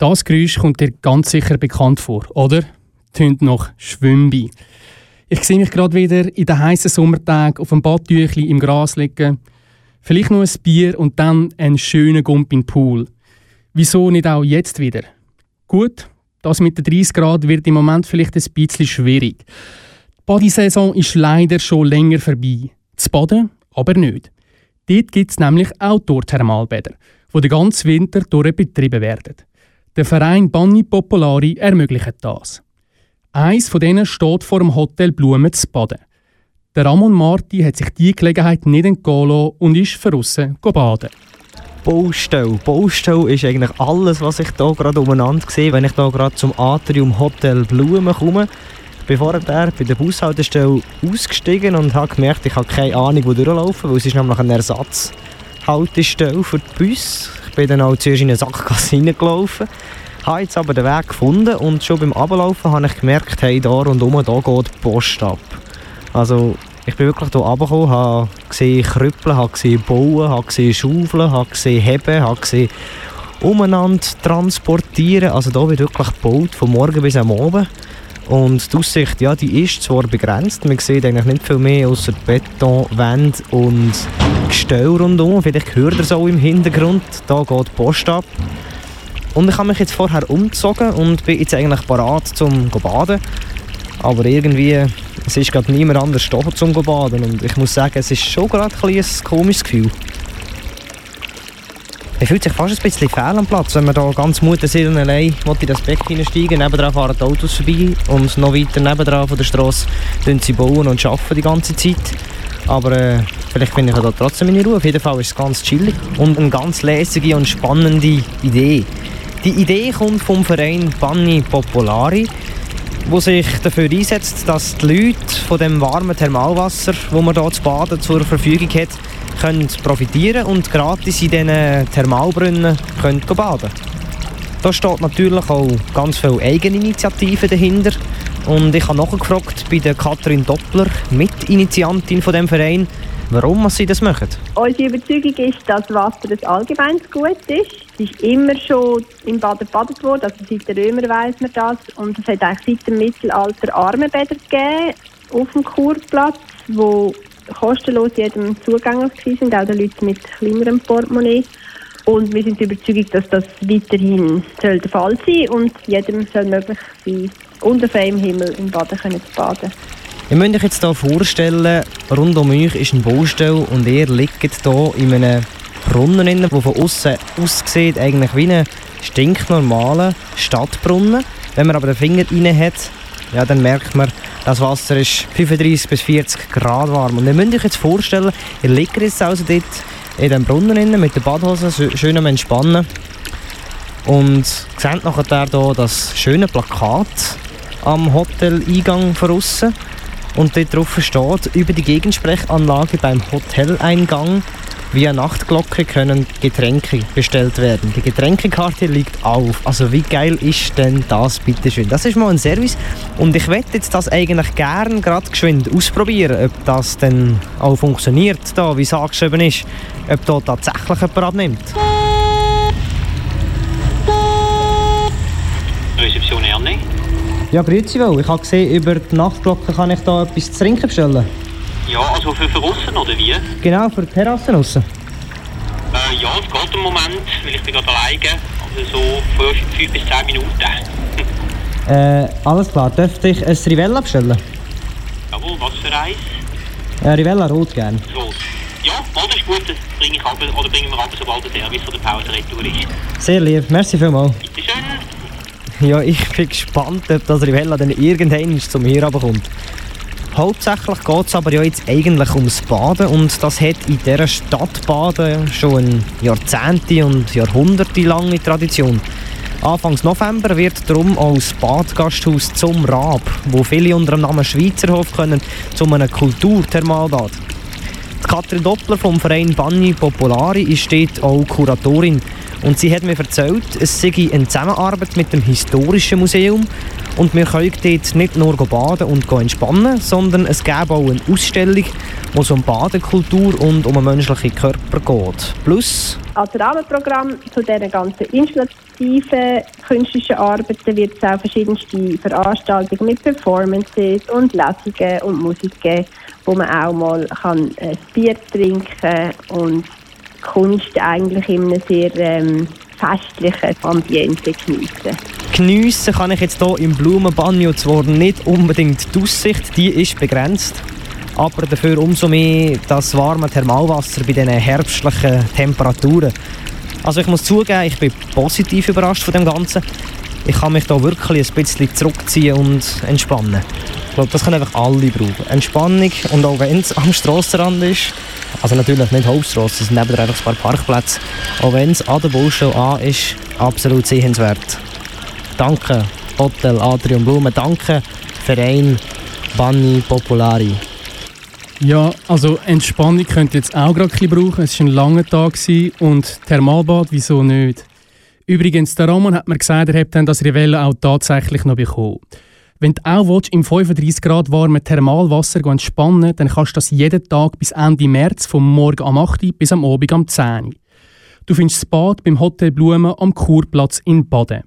Das Geräusch kommt dir ganz sicher bekannt vor, oder? Tönt nach Schwimmbi. Ich sehe mich gerade wieder in den heißen Sommertagen auf dem Badtüchli im Gras liegen. Vielleicht noch ein Bier und dann einen schönen Gump in den Pool. Wieso nicht auch jetzt wieder? Gut, das mit den 30 Grad wird im Moment vielleicht ein bisschen schwierig. Die Badesaison ist leider schon länger vorbei. Das Baden aber nicht. Dort gibt es nämlich Outdoor-Thermalbäder, die den ganzen Winter durch betrieben werden. Der Verein Banni Popolari ermöglicht das. Eins von denen steht vor dem Hotel Blumen zu baden. Der Ramon Marti hat sich diese Gelegenheit nicht entgehen und ist verrissen baden. Baustelle. Baustelle ist eigentlich alles, was ich hier gerade umeinander sehe, wenn ich hier gerade zum Atrium Hotel Blumen komme. Ich bin vorher bei der Bushaltestelle ausgestiegen und habe gemerkt, ich habe keine Ahnung, wo durchlaufen, weil es ist nämlich eine Ersatzhaltestelle für die Bus. Ich bin dann auch zuerst in eine Sackgasse reingelaufen, habe jetzt aber den Weg gefunden und schon beim Ablaufen habe ich gemerkt, hey, da rundherum da geht die Post ab. Also ich bin wirklich hier runtergekommen, habe gesehen Krüppeln, habe gesehen Bauen, habe gesehen Schaufeln, habe gesehen Heben, habe gesehen umeinander transportieren. Also hier wird wirklich gebaut, von morgen bis am Abend. Und die Aussicht, ja, die ist zwar begrenzt, man sieht eigentlich nicht viel mehr außer Betonwände und Gestell rundum. Vielleicht hört ihr es auch im Hintergrund, da geht die Post ab. Und ich habe mich jetzt vorher umgezogen und bin jetzt eigentlich parat zum baden. Aber irgendwie, es ist gerade niemand anders da zum baden und ich muss sagen, es ist schon gerade ein, ein komisches Gefühl. Man fühlt sich fast ein bisschen fehl am Platz, wenn man da ganz Mutterseelen allein in das Beck hineinsteigen. Nebenan fahren die Autos vorbei und noch weiter nebenan von der Straße sie bauen und arbeiten die ganze Zeit. Aber äh, vielleicht finde ich da trotzdem meine Ruhe. Auf jeden Fall ist es ganz chillig und eine ganz lässige und spannende Idee. Die Idee kommt vom Verein Banni Popolari wo sich dafür einsetzt, dass die Leute von dem warmen Thermalwasser, wo man hier zu baden zur Verfügung hat, können profitieren und gratis in diesen Thermalbrunnen können baden Da steht natürlich auch ganz viel Eigeninitiative dahinter. Und ich habe nachgefragt bei der Katrin Doppler, Mitinitiantin von dem Verein, warum sie das machen. Unsere Überzeugung ist, dass Wasser ein allgemeines Gut ist. Es ist immer schon im Bad gebadet worden, also seit den Römern weiss man das. Und es hat eigentlich seit dem Mittelalter Armenbäder gegeben auf dem Kurplatz, wo kostenlos jedem zugänglich waren, auch den Leuten mit kleinerem Portemonnaie. Und wir sind überzeugt, dass das weiterhin soll der Fall sein und jedem soll möglich sein, unter freiem Himmel im Baden zu baden. Ihr müsst euch jetzt hier vorstellen, rund um euch ist ein Baustell und ihr liegt hier in einem Brunnen, der von außen aussieht, eigentlich wie ein stinknormaler Stadtbrunnen. Wenn man aber den Finger rein hat, ja, dann merkt man, das Wasser ist 35 bis 40 Grad warm. Und ihr müsst euch jetzt vorstellen, ihr liegt jetzt also dort in diesem Brunnen mit der Badhose schön am Entspannen. Und seht nachher hier das schöne Plakat am Hotel-Eingang von außen. Und dort drauf steht, über die Gegensprechanlage beim Hoteleingang via Nachtglocke können Getränke bestellt werden. Die Getränkekarte liegt auf. Also wie geil ist denn das, bitteschön? Das ist mal ein Service und ich werde jetzt das eigentlich gerne gerade geschwind ausprobieren, ob das denn auch funktioniert, da, wie es angeschrieben ist, ob da tatsächlich jemand abnimmt. Rezeption Erne. Ja, grüezi wohl. Ich habe gesehen, über die Nachtglocke kann ich da etwas zu trinken bestellen. Ja, also für, für aussen oder wie? Genau, für die Terrassen aussen. Äh, ja, es geht im Moment, weil ich bin gerade alleine. Also so 5 bis 10 Minuten. äh, alles klar. Dürfte ich ein Rivella bestellen? Jawohl, was für eins? Äh, Rivella rot gern. Rot. Ja, das ist gut, das bringe ich ab, oder bringen wir ab, sobald der Service oder die Pause retour ist. Sehr lieb, merci vielmals. Bitteschön. Ja, ich bin gespannt, ob das Rivella dann irgendwann zum hier kommt. Hauptsächlich geht es aber ja jetzt eigentlich ums Baden und das hat in dieser Stadt Baden schon eine Jahrzehnte und Jahrhunderte lange Tradition. Anfangs November wird darum auch das Badgasthaus zum Rab, wo viele unter dem Namen Schweizerhof können, zu einem Kulturthermalbad. Katrin Doppler vom Verein Banni Popolari ist dort auch Kuratorin. Und sie hat mir erzählt, es sei eine Zusammenarbeit mit dem Historischen Museum und wir können dort nicht nur baden und entspannen, sondern es gäbe auch eine Ausstellung, wo es um Badekultur und um einen menschlichen Körper geht. Plus... Als Rahmenprogramm zu diesen ganzen installativen künstlichen Arbeiten wird es auch verschiedenste Veranstaltungen mit Performances und Lesungen und Musik geben, wo man auch mal kann ein Bier trinken und Kunst eigentlich in einem sehr ähm, festlichen Ambiente geniessen. Geniessen kann ich jetzt hier im Blumenbanjo zwar nicht unbedingt die Aussicht, die ist begrenzt, aber dafür umso mehr das warme Thermalwasser bei diesen herbstlichen Temperaturen. Also ich muss zugeben, ich bin positiv überrascht von dem Ganzen. Ich kann mich da wirklich ein bisschen zurückziehen und entspannen. Ich glaube, das können einfach alle brauchen. Entspannung und auch wenn es am Strassenrand ist, also natürlich nicht Hauptstrasse, es sind neben einfach ein paar Parkplätze, auch wenn es an der Baustelle an ist, absolut sehenswert. Danke Hotel Atrium Blumen, danke Verein Banni Popolari. Ja, also Entspannung könnt ihr jetzt auch gerade ein brauchen. Es war ein langer Tag und Thermalbad, wieso nicht? Übrigens, der Ramon hat mir gesagt, er hätte dann das Rivella auch tatsächlich noch bekommen. Wenn du auch willst, im 35 Grad warmen Thermalwasser entspannen dann kannst du das jeden Tag bis Ende März, vom Morgen am 8 bis am Abend am 10 Du findest das Bad beim Hotel Blumen am Kurplatz in Baden.